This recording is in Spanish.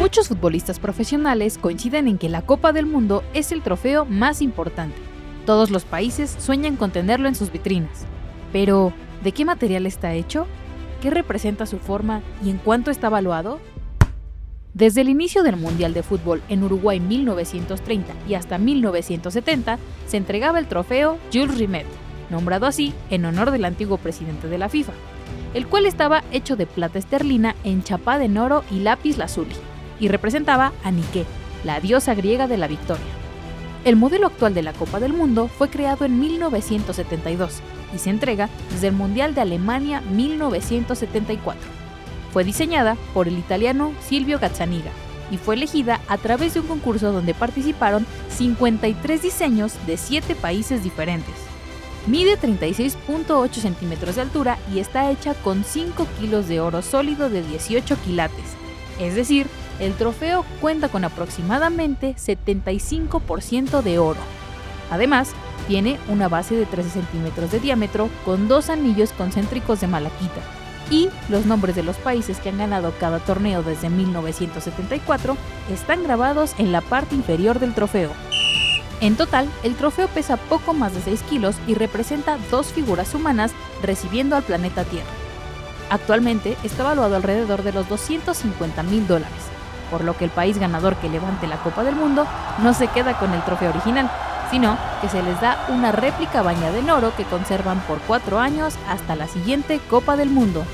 Muchos futbolistas profesionales coinciden en que la Copa del Mundo es el trofeo más importante. Todos los países sueñan con tenerlo en sus vitrinas. Pero, ¿de qué material está hecho? ¿Qué representa su forma y en cuánto está evaluado? Desde el inicio del Mundial de Fútbol en Uruguay en 1930 y hasta 1970, se entregaba el trofeo Jules Rimet, nombrado así en honor del antiguo presidente de la FIFA, el cual estaba hecho de plata esterlina enchapada en oro y lápiz lazuli, y representaba a Nike, la diosa griega de la victoria. El modelo actual de la Copa del Mundo fue creado en 1972 y se entrega desde el Mundial de Alemania 1974 fue diseñada por el italiano Silvio Gazzaniga y fue elegida a través de un concurso donde participaron 53 diseños de 7 países diferentes. Mide 36.8 centímetros de altura y está hecha con 5 kilos de oro sólido de 18 quilates. Es decir, el trofeo cuenta con aproximadamente 75% de oro. Además, tiene una base de 13 centímetros de diámetro con dos anillos concéntricos de malaquita, y los nombres de los países que han ganado cada torneo desde 1974 están grabados en la parte inferior del trofeo. En total, el trofeo pesa poco más de 6 kilos y representa dos figuras humanas recibiendo al planeta Tierra. Actualmente está valuado alrededor de los 250 mil dólares, por lo que el país ganador que levante la Copa del Mundo no se queda con el trofeo original, sino que se les da una réplica bañada en oro que conservan por cuatro años hasta la siguiente Copa del Mundo.